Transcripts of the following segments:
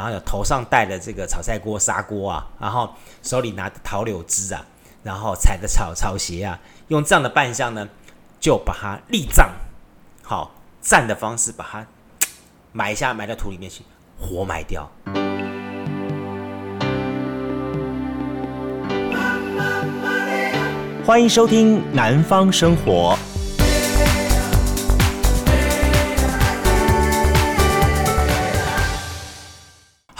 然后有头上戴的这个炒菜锅砂锅啊，然后手里拿着桃柳枝啊，然后踩着草草鞋啊，用这样的扮相呢，就把它立葬，好站的方式把它埋下，埋到土里面去，活埋掉。欢迎收听《南方生活》。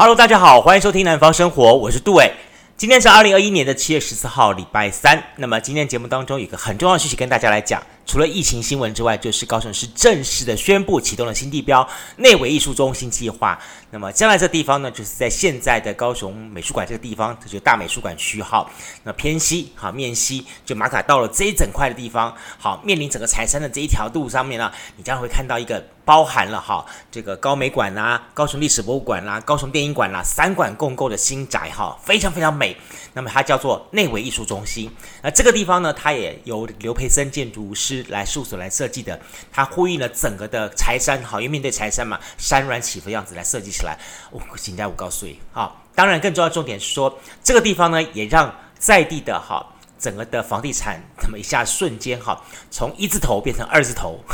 Hello，大家好，欢迎收听《南方生活》，我是杜伟。今天是二零二一年的七月十四号，礼拜三。那么今天节目当中有一个很重要的事情跟大家来讲，除了疫情新闻之外，就是高雄市正式的宣布启动了新地标内惟艺术中心计划。那么将来这地方呢，就是在现在的高雄美术馆这个地方，这就大美术馆区号。那偏西，好面西，就马卡到了这一整块的地方，好面临整个财山的这一条路上面呢，你将会看到一个。包含了哈这个高美馆啦、高雄历史博物馆啦、高雄电影馆啦三馆共构的新宅哈，非常非常美。那么它叫做内惟艺术中心。那这个地方呢，它也由刘培森建筑师来事务所来设计的。它呼应了整个的柴山哈，因为面对柴山嘛，山峦起伏样子来设计起来。我请假五告诉你哈，当然更重要的重点是说，这个地方呢，也让在地的哈整个的房地产那么一下瞬间哈，从一字头变成二字头。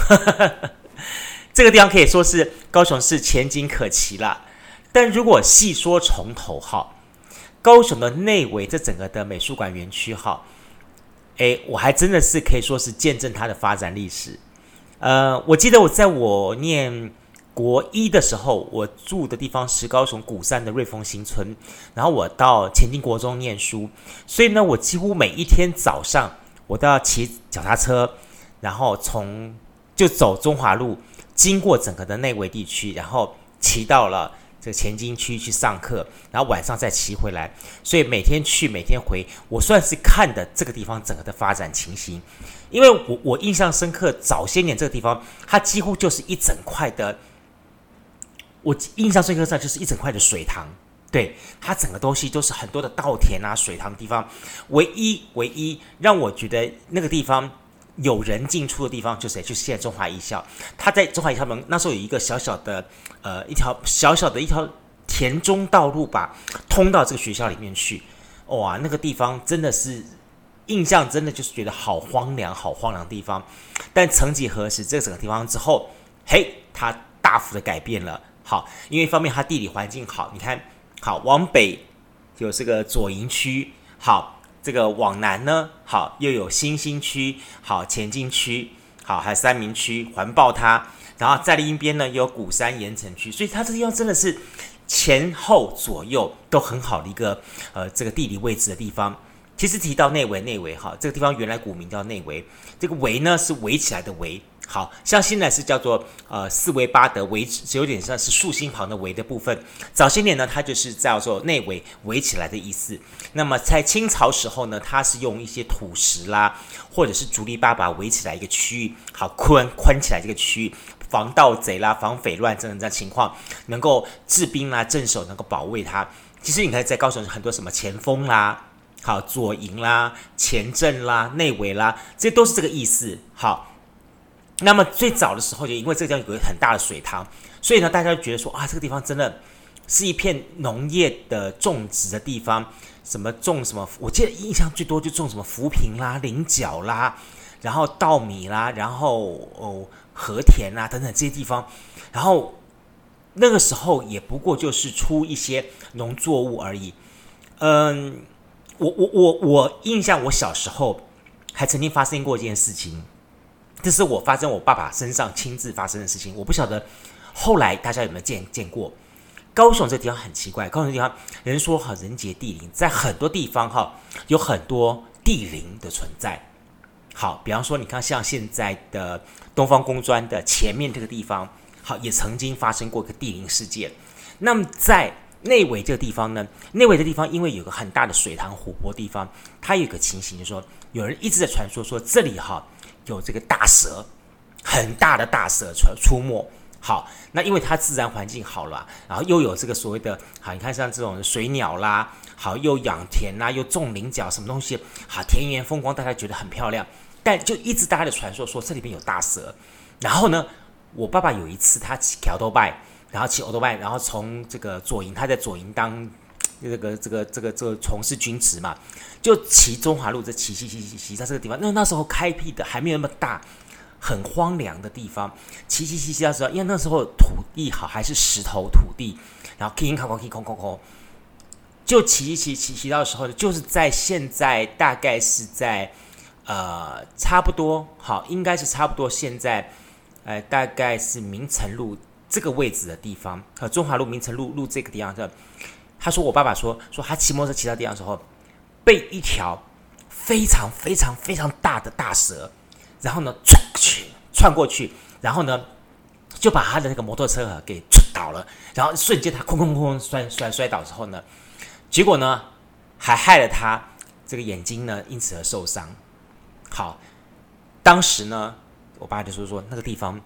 这个地方可以说是高雄市前景可期了，但如果细说从头哈，高雄的内围这整个的美术馆园区哈，诶，我还真的是可以说是见证它的发展历史。呃，我记得我在我念国一的时候，我住的地方是高雄古山的瑞丰新村，然后我到前进国中念书，所以呢，我几乎每一天早上我都要骑脚踏车，然后从就走中华路。经过整个的内围地区，然后骑到了这个前金区去上课，然后晚上再骑回来，所以每天去每天回，我算是看的这个地方整个的发展情形。因为我我印象深刻，早些年这个地方它几乎就是一整块的，我印象深刻上就是一整块的水塘，对，它整个东西都是很多的稻田啊、水塘的地方，唯一唯一让我觉得那个地方。有人进出的地方就是谁？就现在中华艺校。他在中华艺校门那时候有一个小小的，呃，一条小小的一条田中道路吧，通到这个学校里面去。哇，那个地方真的是印象，真的就是觉得好荒凉，好荒凉的地方。但曾几何时，这整个地方之后，嘿，它大幅的改变了。好，因为一方面它地理环境好，你看，好往北有这个左营区，好。这个往南呢，好，又有新兴区，好，前进区，好，还有三明区环抱它，然后在另一边呢，有鼓山盐城区，所以它这个地方真的是前后左右都很好的一个呃这个地理位置的地方。其实提到内围，内围哈，这个地方原来古名叫内围，这个围呢是围起来的围。好像现在是叫做呃四维八德围，只有点像是竖心旁的围的部分。早些年呢，它就是叫做内围围起来的意思。那么在清朝时候呢，它是用一些土石啦，或者是竹篱笆把围起来一个区域，好宽宽起来这个区域，防盗贼啦、防匪乱这样这样情况，能够治兵啦、镇守，能够保卫它。其实你看，在高雄很多什么前锋啦、好左营啦、前阵啦、内围啦，这都是这个意思。好。那么最早的时候，就因为这个地方有个很大的水塘，所以呢，大家就觉得说啊，这个地方真的是一片农业的种植的地方。什么种什么？我记得印象最多就种什么浮萍啦、菱角啦，然后稻米啦，然后哦禾田啦等等这些地方。然后那个时候也不过就是出一些农作物而已。嗯，我我我我印象，我小时候还曾经发生过一件事情。这是我发生我爸爸身上亲自发生的事情，我不晓得后来大家有没有见见过。高雄这地方很奇怪，高雄这地方人说哈人杰地灵，在很多地方哈有很多地灵的存在。好，比方说你看像现在的东方工专的前面这个地方，好也曾经发生过一个地灵事件。那么在内围这个地方呢，内围的地方因为有个很大的水塘湖泊地方，它有个情形就是说，有人一直在传说说这里哈。有这个大蛇，很大的大蛇出出没。好，那因为它自然环境好了，然后又有这个所谓的，好，你看像这种水鸟啦，好，又养田啦，又种菱角，什么东西，好，田园风光，大家觉得很漂亮。但就一直大家的传说说这里边有大蛇。然后呢，我爸爸有一次他骑桥头拜，然后骑欧多拜，然后从这个左营，他在左营当这个这个这个这个从事军职嘛，就骑中华路，这骑骑骑骑骑在这个地方。那那时候开辟的还没有那么大，很荒凉的地方，骑骑骑骑到时候，因为那时候土地好，还是石头土地，然后吭吭吭吭吭吭吭，就骑骑骑骑到时候，就是在现在大概是在呃差不多好，应该是差不多现在。呃，大概是明诚路这个位置的地方，和中华路、明诚路路这个地方。这，他说我爸爸说说他骑摩托车骑到地方的时候，被一条非常非常非常大的大蛇，然后呢窜过去，窜过去，然后呢就把他的那个摩托车给撞倒了，然后瞬间他哐哐哐摔摔摔倒之后呢，结果呢还害了他这个眼睛呢因此而受伤。好，当时呢。我爸就说说那个地方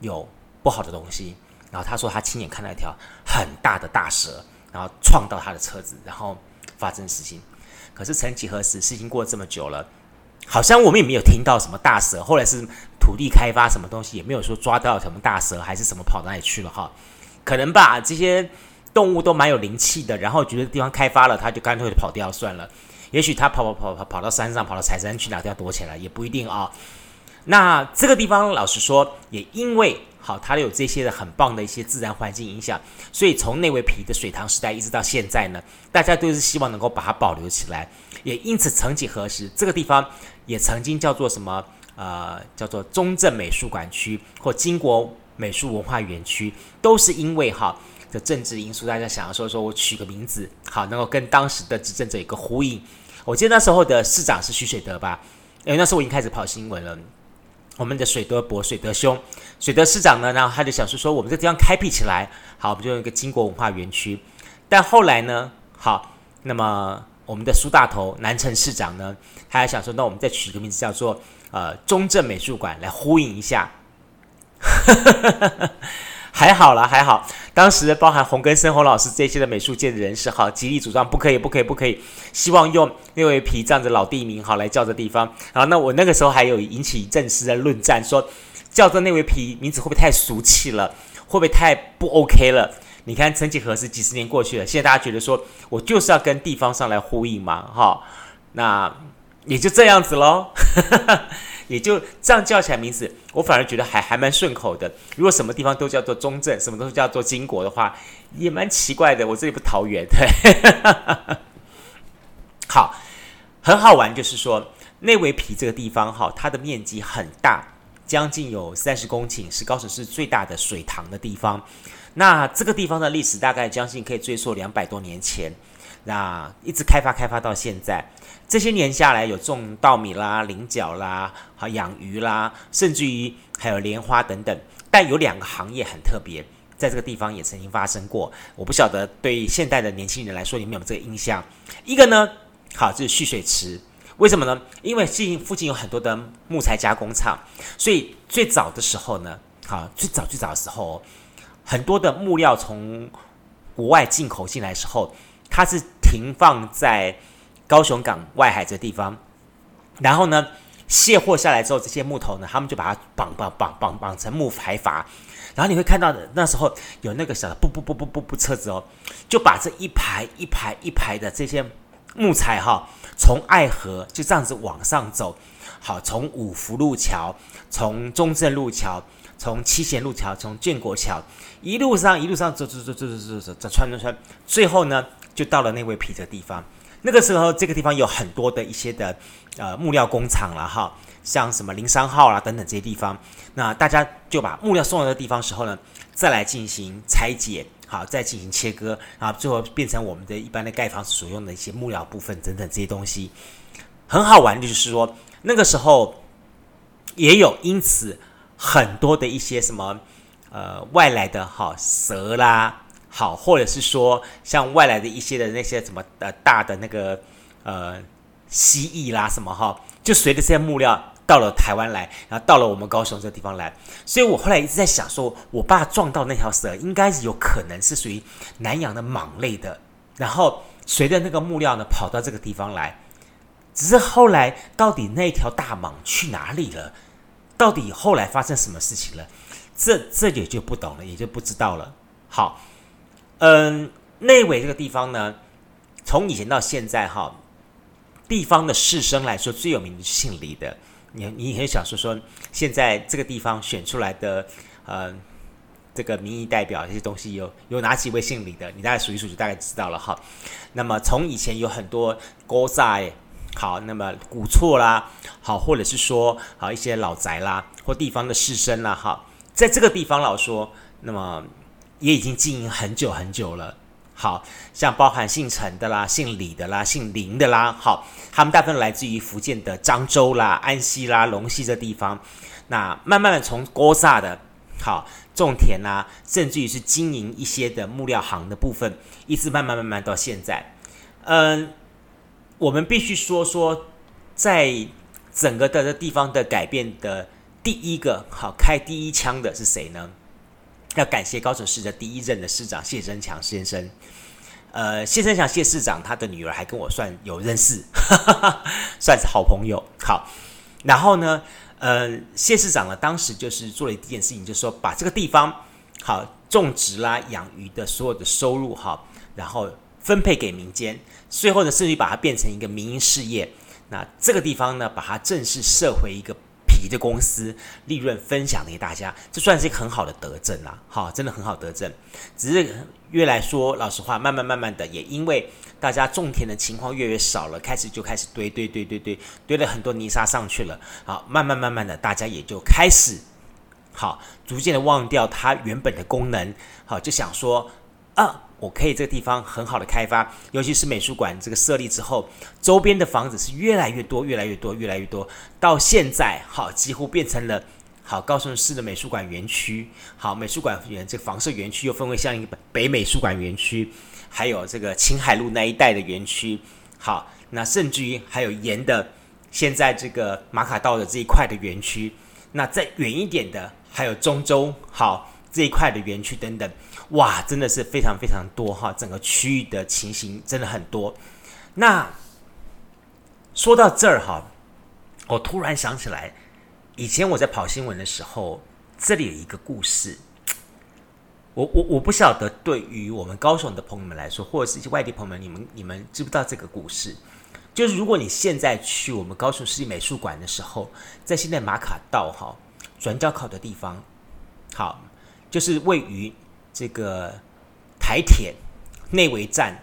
有不好的东西，然后他说他亲眼看到一条很大的大蛇，然后撞到他的车子，然后发生事情。可是曾几何时，事情过了这么久了，好像我们也没有听到什么大蛇，后来是土地开发什么东西，也没有说抓到什么大蛇还是什么跑到哪里去了哈。可能吧，这些动物都蛮有灵气的，然后觉得地方开发了，他就干脆跑掉算了。也许他跑跑跑跑跑到山上，跑到柴山去哪地方躲起来，也不一定啊。那这个地方，老实说，也因为好，它有这些的很棒的一些自然环境影响，所以从内围皮的水塘时代一直到现在呢，大家都是希望能够把它保留起来。也因此，曾几何时，这个地方也曾经叫做什么？呃，叫做中正美术馆区或金国美术文化园区，都是因为哈的政治因素，大家想要说说我取个名字，好，能够跟当时的执政者有个呼应。我记得那时候的市长是许水德吧？因为那时候我已经开始跑新闻了。我们的水德伯、水德兄、水德市长呢，然后他就想说说，我们这地方开辟起来，好，我们就用一个金国文化园区。但后来呢，好，那么我们的苏大头南城市长呢，他还想说，那我们再取一个名字叫做呃中正美术馆来呼应一下。还好啦，还好。当时包含洪根深洪老师这些的美术界的人士，哈，极力主张不可以，不可以，不可以，希望用那位皮这样的老地名，好来叫这地方。然后，那我那个时候还有引起一阵时的论战，说叫这那位皮名字会不会太俗气了，会不会太不 OK 了？你看，曾几何时，几十年过去了，现在大家觉得说我就是要跟地方上来呼应嘛，哈，那也就这样子喽。也就这样叫起来名字，我反而觉得还还蛮顺口的。如果什么地方都叫做中正，什么都叫做金国的话，也蛮奇怪的。我这里不桃园，对，好，很好玩。就是说，内围皮这个地方，哈，它的面积很大，将近有三十公顷，是高雄市最大的水塘的地方。那这个地方的历史大概将近可以追溯两百多年前，那一直开发开发到现在。这些年下来，有种稻米啦、菱角啦、好养鱼啦，甚至于还有莲花等等。但有两个行业很特别，在这个地方也曾经发生过。我不晓得对现代的年轻人来说，有没有这个印象？一个呢，好，这是蓄水池。为什么呢？因为近附近有很多的木材加工厂，所以最早的时候呢，好，最早最早的时候，很多的木料从国外进口进来的时候，它是停放在。高雄港外海这地方，然后呢，卸货下来之后，这些木头呢，他们就把它绑绑绑绑绑成木排筏，然后你会看到的，那时候有那个小的不不不不不不车子哦，就把这一排一排一排的这些木材哈，从爱河就这样子往上走，好，从五福路桥，从中正路桥，从七贤路桥，从建国桥，一路上一路上走走走走走走走走穿穿穿，最后呢，就到了那位皮的地方。那个时候，这个地方有很多的一些的呃木料工厂了哈，像什么林商号啦等等这些地方，那大家就把木料送到的地方时候呢，再来进行拆解，好，再进行切割，然后最后变成我们的一般的盖房所用的一些木料部分等等这些东西，很好玩的就是说，那个时候也有因此很多的一些什么呃外来的哈蛇啦。好，或者是说像外来的一些的那些什么呃大的那个呃蜥蜴啦什么哈，就随着这些木料到了台湾来，然后到了我们高雄这个地方来，所以我后来一直在想说，我爸撞到那条蛇应该是有可能是属于南洋的蟒类的，然后随着那个木料呢跑到这个地方来，只是后来到底那条大蟒去哪里了？到底后来发生什么事情了？这这也就不懂了，也就不知道了。好，嗯，内围这个地方呢，从以前到现在哈，地方的士绅来说最有名的是姓李的。你你很想说说，现在这个地方选出来的，呃，这个民意代表这些东西有有哪几位姓李的？你大概数一数就大概知道了哈。那么从以前有很多古仔，好，那么古厝啦，好，或者是说好一些老宅啦，或地方的士绅啦，哈，在这个地方老说，那么也已经经营很久很久了。好像包含姓陈的啦、姓李的啦、姓林的啦，好，他们大部分来自于福建的漳州啦、安溪啦、龙溪这地方。那慢慢的从郭萨的，好种田呐、啊，甚至于是经营一些的木料行的部分，一直慢慢慢慢到现在。嗯，我们必须说说，在整个的这地方的改变的第一个好开第一枪的是谁呢？要感谢高雄市的第一任的市长谢生强先生，呃，谢生强谢市长他的女儿还跟我算有认识，哈哈哈，算是好朋友。好，然后呢，呃，谢市长呢当时就是做了一件事情，就是说把这个地方好种植啦、养鱼的所有的收入哈，然后分配给民间，最后呢甚至把它变成一个民营事业。那这个地方呢，把它正式设回一个。皮的公司利润分享给大家，这算是一个很好的德政啦，好，真的很好德政。只是越来说老实话，慢慢慢慢的，也因为大家种田的情况越来越少了，开始就开始堆堆堆堆堆堆了很多泥沙上去了。好，慢慢慢慢的，大家也就开始好，逐渐的忘掉它原本的功能，好，就想说啊。我可以这个地方很好的开发，尤其是美术馆这个设立之后，周边的房子是越来越多，越来越多，越来越多。到现在，好，几乎变成了好高雄市的美术馆园区。好，美术馆园这个房舍园区又分为像一个北美术馆园区，还有这个青海路那一带的园区。好，那甚至于还有沿的现在这个马卡道的这一块的园区。那再远一点的，还有中州好这一块的园区等等。哇，真的是非常非常多哈！整个区域的情形真的很多。那说到这儿哈，我突然想起来，以前我在跑新闻的时候，这里有一个故事。我我我不晓得，对于我们高雄的朋友们来说，或者是一些外地朋友们，你们你们知不知道这个故事？就是如果你现在去我们高雄市立美术馆的时候，在现在马卡道哈转角口的地方，好，就是位于。这个台铁内围站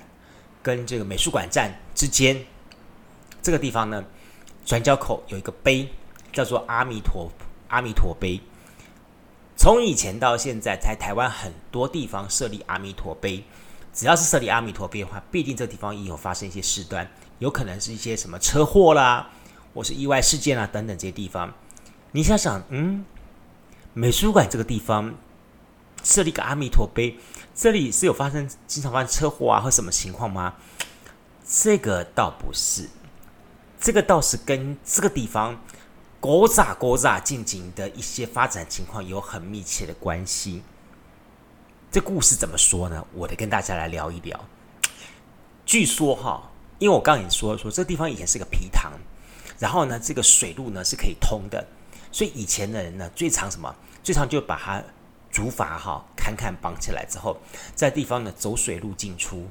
跟这个美术馆站之间，这个地方呢，转角口有一个碑，叫做阿弥陀阿弥陀碑。从以前到现在，在台湾很多地方设立阿弥陀碑，只要是设立阿弥陀碑的话，必定这个地方也有发生一些事端，有可能是一些什么车祸啦，或是意外事件啊等等这些地方。你想想，嗯，美术馆这个地方。设立一个阿弥陀碑，这里是有发生经常发生车祸啊或什么情况吗？这个倒不是，这个倒是跟这个地方古早古早进行的一些发展情况有很密切的关系。这故事怎么说呢？我得跟大家来聊一聊。据说哈，因为我刚刚已经说说，这个地方以前是个皮塘，然后呢，这个水路呢是可以通的，所以以前的人呢最常什么？最常就把它。竹筏哈，砍砍绑起来之后，在地方呢走水路进出，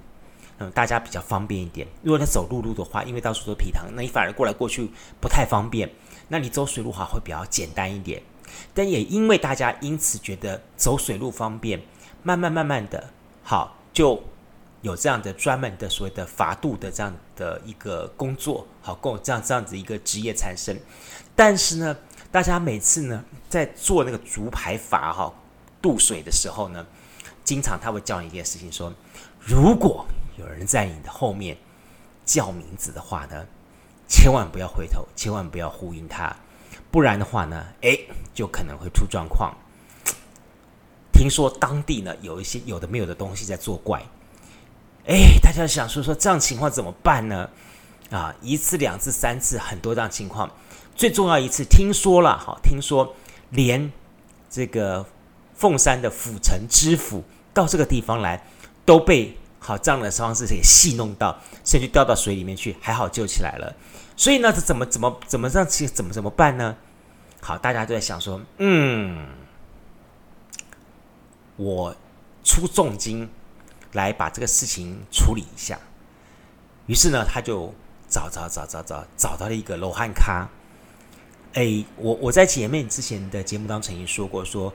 嗯，大家比较方便一点。如果他走陆路的话，因为到处都皮塘，那你反而过来过去不太方便。那你走水路哈会比较简单一点。但也因为大家因此觉得走水路方便，慢慢慢慢的，好就有这样的专门的所谓的筏渡的这样的一个工作，好，够这样这样子一个职业产生。但是呢，大家每次呢在做那个竹排筏哈。渡水的时候呢，经常他会叫你一件事情，说：如果有人在你的后面叫名字的话呢，千万不要回头，千万不要呼应他，不然的话呢，哎，就可能会出状况。听说当地呢有一些有的没有的东西在作怪，哎，大家想说说这样情况怎么办呢？啊，一次、两次、三次，很多这样情况。最重要一次，听说了，好，听说连这个。凤山的府城知府到这个地方来，都被好这样的方式给戏弄到，甚至掉到水里面去，还好救起来了。所以呢，这怎么怎么怎么让其怎么怎么办呢？好，大家都在想说，嗯，我出重金来把这个事情处理一下。于是呢，他就找找找找找找到了一个罗汉咖。哎，我我在前面之前的节目当中曾经说过，说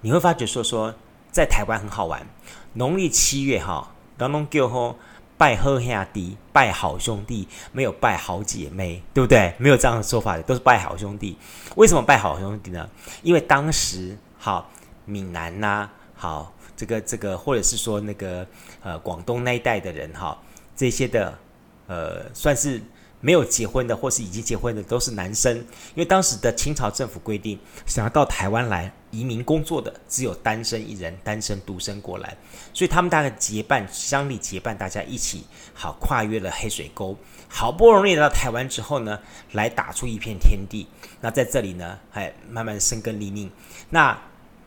你会发觉说说在台湾很好玩，农历七月哈，当中叫吼拜好兄弟，拜好兄弟，没有拜好姐妹，对不对？没有这样的说法的，都是拜好兄弟。为什么拜好兄弟呢？因为当时哈闽南呐、好这个这个，或者是说那个呃广东那一带的人哈，这些的呃算是。没有结婚的，或是已经结婚的，都是男生。因为当时的清朝政府规定，想要到台湾来移民工作的，只有单身一人，单身独身过来。所以他们大概结伴，乡里结伴，大家一起好跨越了黑水沟，好不容易来到台湾之后呢，来打出一片天地。那在这里呢，还慢慢生根立命。那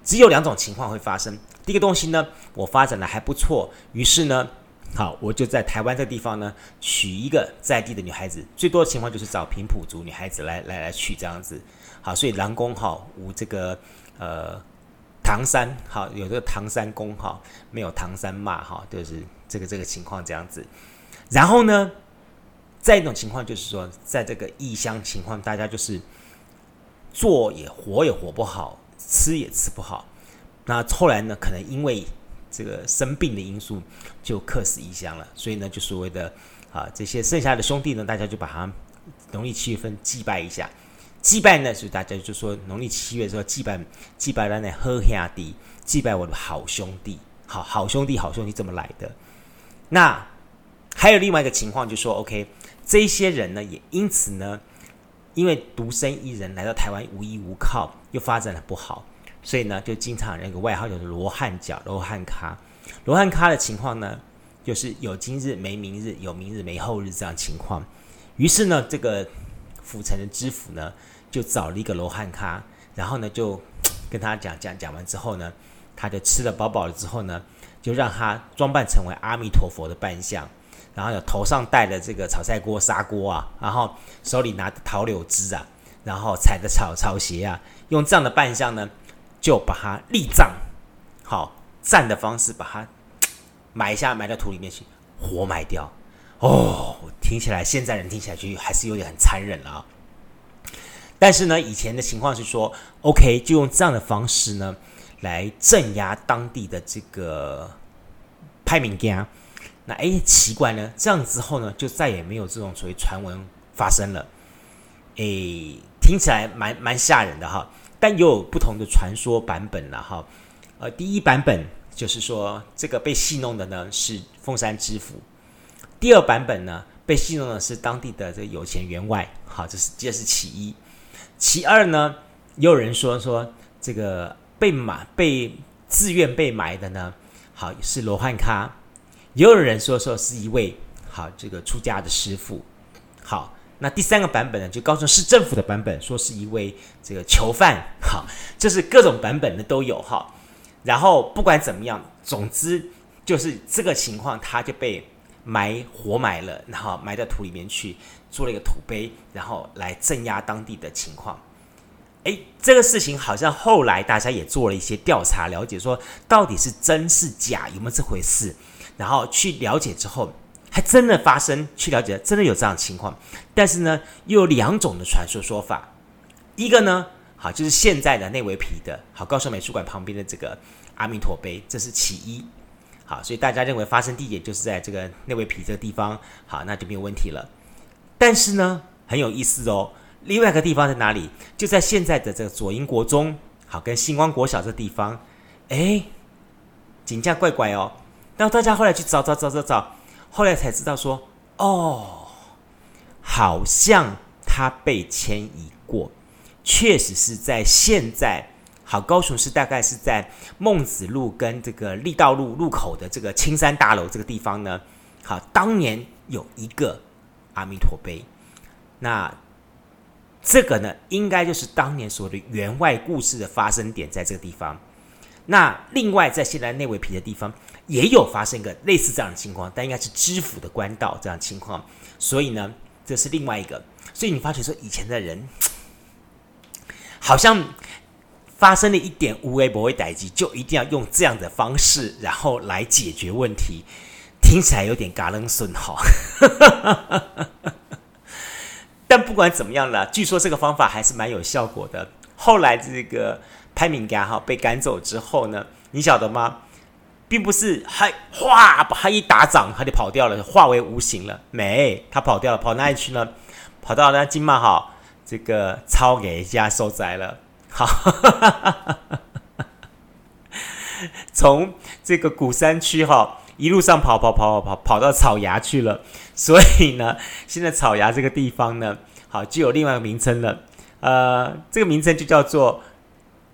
只有两种情况会发生。第一个东西呢，我发展的还不错，于是呢。好，我就在台湾这个地方呢，娶一个在地的女孩子，最多的情况就是找平埔族女孩子来来来娶这样子。好，所以狼公好无这个呃唐山好有这个唐山公好，没有唐山骂哈，就是这个这个情况这样子。然后呢，再一种情况就是说，在这个异乡情况，大家就是做也活也活不好，吃也吃不好。那后来呢，可能因为这个生病的因素就客死异乡了，所以呢，就所谓的啊，这些剩下的兄弟呢，大家就把他农历七月份祭拜一下。祭拜呢，所以大家就说农历七月的时候祭拜，祭拜了那好兄弟，祭拜我的好兄弟，好好兄弟，好兄弟这么来的。那还有另外一个情况，就说 OK，这些人呢，也因此呢，因为独身一人来到台湾无依无靠，又发展的不好。所以呢，就经常有一个外号叫做“罗汉脚”、“罗汉咖”。罗汉咖的情况呢，就是有今日没明日，有明日没后日这样情况。于是呢，这个府城的知府呢，就找了一个罗汉咖，然后呢，就跟他讲讲讲完之后呢，他就吃了饱饱了之后呢，就让他装扮成为阿弥陀佛的扮相，然后呢，头上戴了这个炒菜锅、砂锅啊，然后手里拿着桃柳枝啊，然后踩着草草鞋啊，用这样的扮相呢。就把它立葬，好葬的方式把它埋下，埋到土里面去，活埋掉。哦，听起来现在人听起来就还是有点很残忍了啊。但是呢，以前的情况是说，OK，就用这样的方式呢来镇压当地的这个歹物件。那哎，奇怪呢，这样之后呢，就再也没有这种所谓传闻发生了。哎，听起来蛮蛮吓人的哈。但也有不同的传说版本了哈，呃，第一版本就是说这个被戏弄的呢是凤山知府，第二版本呢被戏弄的是当地的这个有钱员外，好，这是这是其一，其二呢也有人说说这个被埋被自愿被埋的呢，好是罗汉咖，也有人说说是一位好这个出家的师傅，好。那第三个版本呢，就高雄市政府的版本，说是一位这个囚犯，好，就是各种版本的都有哈。然后不管怎么样，总之就是这个情况，他就被埋活埋了，然后埋到土里面去，做了一个土碑，然后来镇压当地的情况。诶，这个事情好像后来大家也做了一些调查，了解说到底是真是假，有没有这回事，然后去了解之后。还真的发生，去了解，真的有这样的情况。但是呢，又有两种的传说说法。一个呢，好，就是现在的内维皮的，好，高雄美术馆旁边的这个阿弥陀碑，这是其一。好，所以大家认为发生地点就是在这个内维皮这个地方，好，那就没有问题了。但是呢，很有意思哦，另外一个地方在哪里？就在现在的这个左营国中，好，跟星光国小这地方，哎，景象怪怪哦。那大家后来去找找找找找。后来才知道说，哦，好像他被迁移过，确实是在现在，好，高雄市大概是在孟子路跟这个力道路路口的这个青山大楼这个地方呢。好，当年有一个阿弥陀碑，那这个呢，应该就是当年所谓的员外故事的发生点，在这个地方。那另外，在现在内围皮的地方，也有发生一个类似这样的情况，但应该是知府的官道这样情况。所以呢，这是另外一个。所以你发觉说，以前的人好像发生了一点无微不微代志，就一定要用这样的方式，然后来解决问题，听起来有点嘎楞顺哈。但不管怎么样了，据说这个方法还是蛮有效果的。后来这个潘敏嘎哈被赶走之后呢，你晓得吗？并不是还哗把他一打掌，他就跑掉了，化为无形了。没，他跑掉了，跑哪里去呢？跑到那金马哈这个超给家收窄了。好，从这个古山区哈一路上跑跑跑跑跑跑到草衙去了。所以呢，现在草衙这个地方呢，好就有另外一个名称了。呃，这个名称就叫做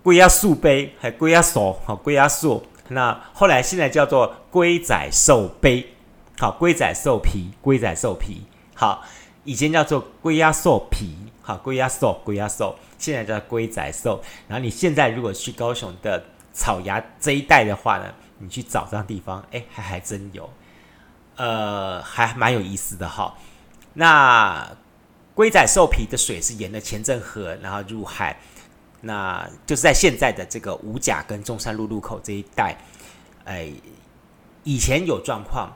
龟鸭树碑，还龟鸭所，好龟鸭树。那后来现在叫做龟仔兽碑，好龟仔兽皮，龟仔兽皮，好以前叫做龟鸭兽皮，好龟鸭兽，龟鸭兽，现在叫龟仔兽。然后你现在如果去高雄的草衙这一带的话呢，你去找这样地方，哎，还还真有，呃，还蛮有意思的哈。那龟仔兽皮的水是沿着前镇河，然后入海。那就是在现在的这个五甲跟中山路路口这一带，哎，以前有状况，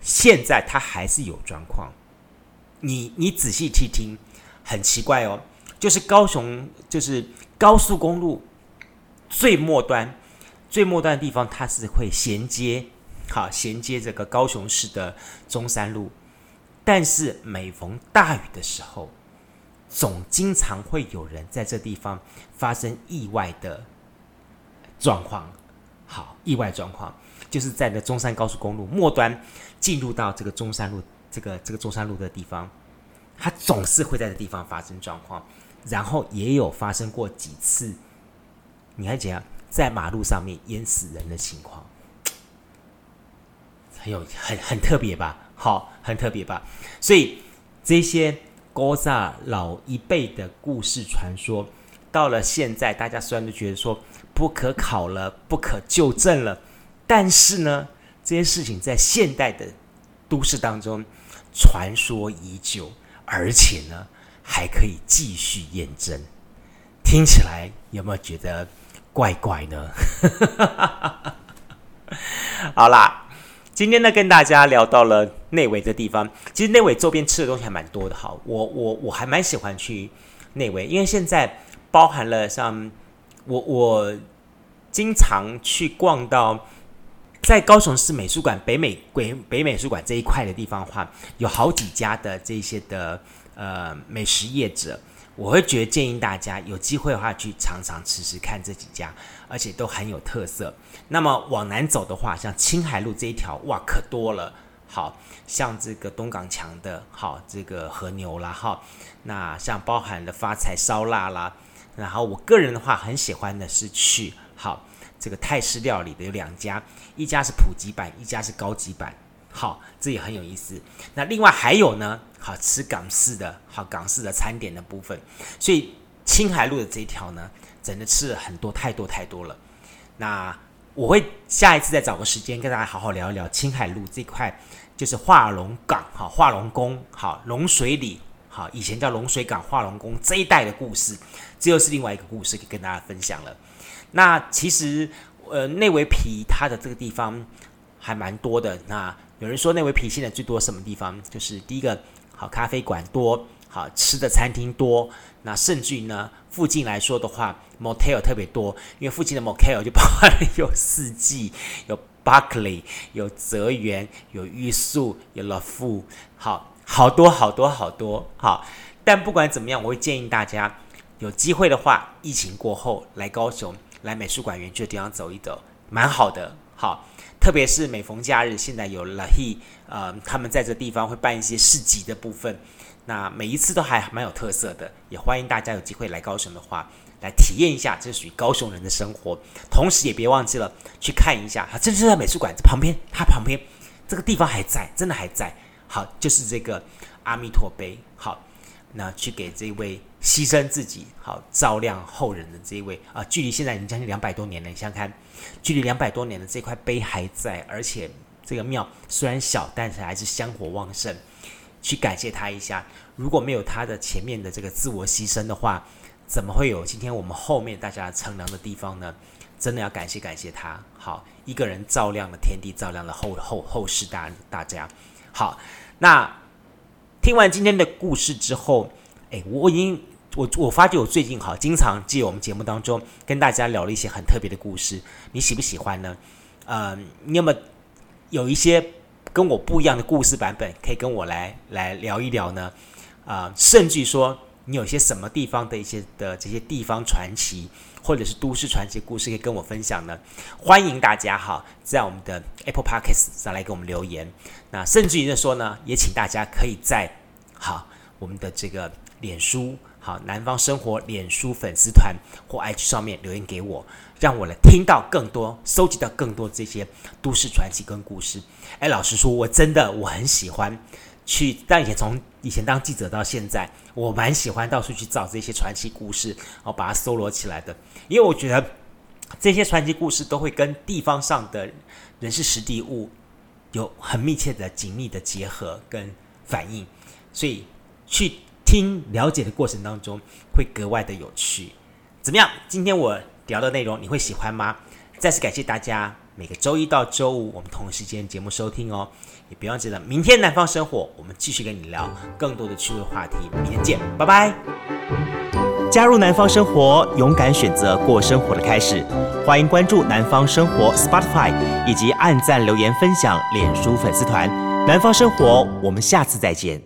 现在它还是有状况。你你仔细听听，很奇怪哦，就是高雄，就是高速公路最末端、最末端的地方，它是会衔接，好衔接这个高雄市的中山路，但是每逢大雨的时候。总经常会有人在这地方发生意外的状况。好，意外状况就是在那中山高速公路末端进入到这个中山路这个这个中山路的地方，它总是会在这地方发生状况。然后也有发生过几次，你还讲在马路上面淹死人的情况，很有很很特别吧？好，很特别吧？所以这些。古早老一辈的故事传说，到了现在，大家虽然都觉得说不可考了、不可究证了，但是呢，这些事情在现代的都市当中传说已久，而且呢，还可以继续验证。听起来有没有觉得怪怪呢？好啦。今天呢，跟大家聊到了内围的地方。其实内围周边吃的东西还蛮多的，哈。我我我还蛮喜欢去内围，因为现在包含了像我我经常去逛到在高雄市美术馆北美北北美术馆这一块的地方的话，有好几家的这些的呃美食业者。我会觉得建议大家有机会的话去尝尝吃吃看这几家，而且都很有特色。那么往南走的话，像青海路这一条，哇，可多了。好像这个东港强的，好这个和牛啦，哈，那像包含了发财烧腊啦。然后我个人的话，很喜欢的是去好这个泰式料理的有两家，一家是普及版，一家是高级版。好，这也很有意思。那另外还有呢，好吃港式的，好港式的餐点的部分。所以青海路的这一条呢，真的吃了很多，太多太多了。那我会下一次再找个时间跟大家好好聊一聊青海路这块，就是化龙港，哈化龙宫，好龙水里，好以前叫龙水港化龙宫这一带的故事，这又是另外一个故事，可以跟大家分享了。那其实呃内围皮它的这个地方还蛮多的，那。有人说那位皮现在最多什么地方？就是第一个，好咖啡馆多，好吃的餐厅多。那甚至于呢，附近来说的话，motel 特别多，因为附近的 motel 就包含有四季、有 Buckley、有泽园、有玉树、有 Love，好好多好多好多好。但不管怎么样，我会建议大家有机会的话，疫情过后来高雄，来美术馆园区的地方走一走，蛮好的。好。特别是每逢假日，现在有了 he，呃，他们在这地方会办一些市集的部分，那每一次都还蛮有特色的，也欢迎大家有机会来高雄的话，来体验一下，这属于高雄人的生活。同时也别忘记了去看一下，啊这就在美术馆旁边，它旁边这个地方还在，真的还在。好，就是这个阿弥陀碑。好，那去给这位。牺牲自己，好照亮后人的这一位啊，距离现在已经将近两百多年了。你想想看，距离两百多年的这块碑还在，而且这个庙虽然小，但是还是香火旺盛。去感谢他一下，如果没有他的前面的这个自我牺牲的话，怎么会有今天我们后面大家乘凉的地方呢？真的要感谢感谢他，好，一个人照亮了天地，照亮了后后后世大大家。好，那听完今天的故事之后，哎，我已经我我发觉我最近哈，经常借我们节目当中跟大家聊了一些很特别的故事，你喜不喜欢呢？呃，你有没有一些跟我不一样的故事版本，可以跟我来来聊一聊呢？啊、甚至说你有些什么地方的一些的这些地方传奇。或者是都市传奇故事可以跟我分享呢？欢迎大家哈，在我们的 Apple Podcast 上来给我们留言。那甚至于说呢，也请大家可以在好我们的这个脸书好南方生活脸书粉丝团或 IG 上面留言给我，让我来听到更多，收集到更多这些都市传奇跟故事。哎，老实说，我真的我很喜欢。去，但以前从以前当记者到现在，我蛮喜欢到处去找这些传奇故事，然后把它搜罗起来的。因为我觉得这些传奇故事都会跟地方上的人事实地物有很密切的、紧密的结合跟反应，所以去听了解的过程当中会格外的有趣。怎么样？今天我聊的内容你会喜欢吗？再次感谢大家每个周一到周五我们同时间节目收听哦。也别忘记了，明天南方生活，我们继续跟你聊更多的趣味话题。明天见，拜拜！加入南方生活，勇敢选择过生活的开始。欢迎关注南方生活 Spotify，以及按赞、留言、分享脸书粉丝团。南方生活，我们下次再见。